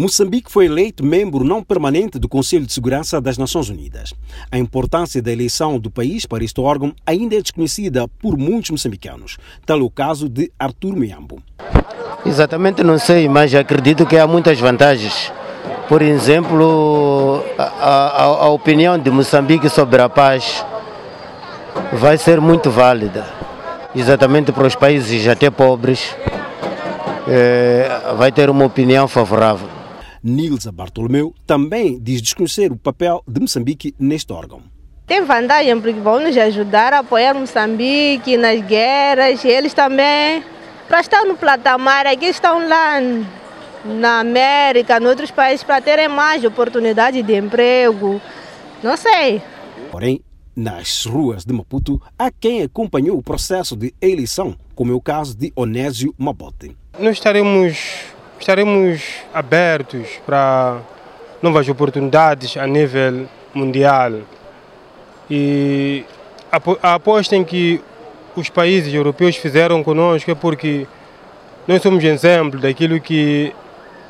Moçambique foi eleito membro não permanente do Conselho de Segurança das Nações Unidas. A importância da eleição do país para este órgão ainda é desconhecida por muitos moçambicanos, tal é o caso de Artur Miambo. Exatamente não sei, mas acredito que há muitas vantagens. Por exemplo, a, a, a opinião de Moçambique sobre a paz vai ser muito válida, exatamente para os países até pobres, é, vai ter uma opinião favorável. Nilza Bartolomeu também diz desconhecer o papel de Moçambique neste órgão. Tem vantagem porque vão nos ajudar a apoiar Moçambique nas guerras, eles também, para estar no patamar, aqui estão lá na América, em outros países, para terem mais oportunidade de emprego. Não sei. Porém, nas ruas de Maputo, há quem acompanhou o processo de eleição, como é o caso de Onésio Mabote. Nós estaremos, estaremos abertos para novas oportunidades a nível mundial. E a aposta em que os países europeus fizeram conosco é porque nós somos exemplo daquilo que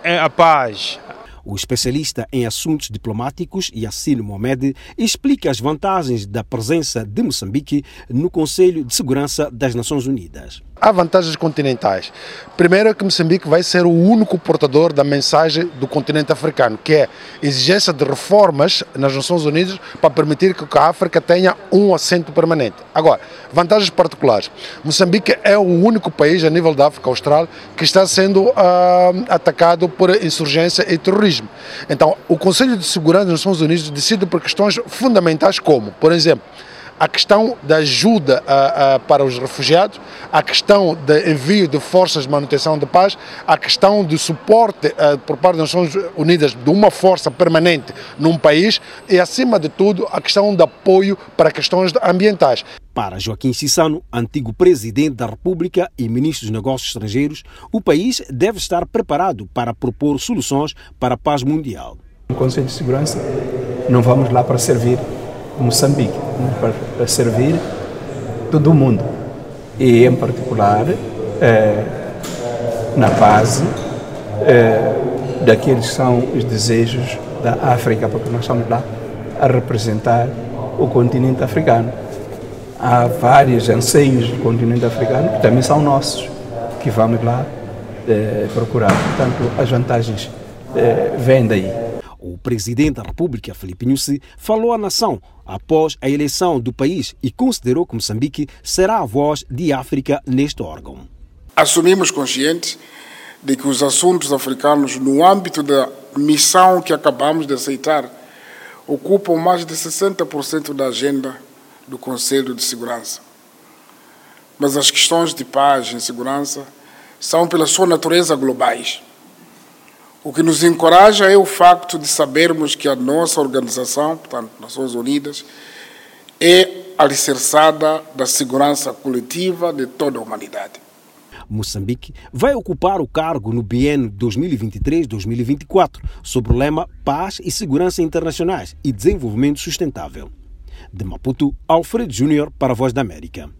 é a paz, o especialista em assuntos diplomáticos, Yassine Mohamed, explica as vantagens da presença de Moçambique no Conselho de Segurança das Nações Unidas há vantagens continentais. Primeiro é que Moçambique vai ser o único portador da mensagem do continente africano, que é exigência de reformas nas Nações Unidas para permitir que a África tenha um assento permanente. Agora, vantagens particulares. Moçambique é o único país a nível da África Austral que está sendo uh, atacado por insurgência e terrorismo. Então, o Conselho de Segurança das Nações Unidas decide por questões fundamentais como, por exemplo, a questão da ajuda a, a, para os refugiados, a questão do envio de forças de manutenção de paz, a questão de suporte a, por parte das Nações Unidas de uma força permanente num país e, acima de tudo, a questão de apoio para questões ambientais. Para Joaquim Cissano, antigo presidente da República e ministro dos Negócios Estrangeiros, o país deve estar preparado para propor soluções para a paz mundial. No Conselho de Segurança, não vamos lá para servir Moçambique, para servir todo mundo. E, em particular, é, na base é, daqueles que são os desejos da África, porque nós estamos lá a representar o continente africano. Há vários anseios do continente africano que também são nossos, que vamos lá é, procurar. Portanto, as vantagens é, vêm daí. O presidente da República, Felipe Nussi, falou à nação após a eleição do país e considerou que Moçambique será a voz de África neste órgão. Assumimos conscientes de que os assuntos africanos, no âmbito da missão que acabamos de aceitar, ocupam mais de 60% da agenda do Conselho de Segurança. Mas as questões de paz e segurança são, pela sua natureza, globais. O que nos encoraja é o facto de sabermos que a nossa organização, portanto, Nações Unidas, é alicerçada da segurança coletiva de toda a humanidade. Moçambique vai ocupar o cargo no biênio 2023-2024, sob o lema Paz e Segurança Internacionais e Desenvolvimento Sustentável. De Maputo, Alfred Júnior para a Voz da América.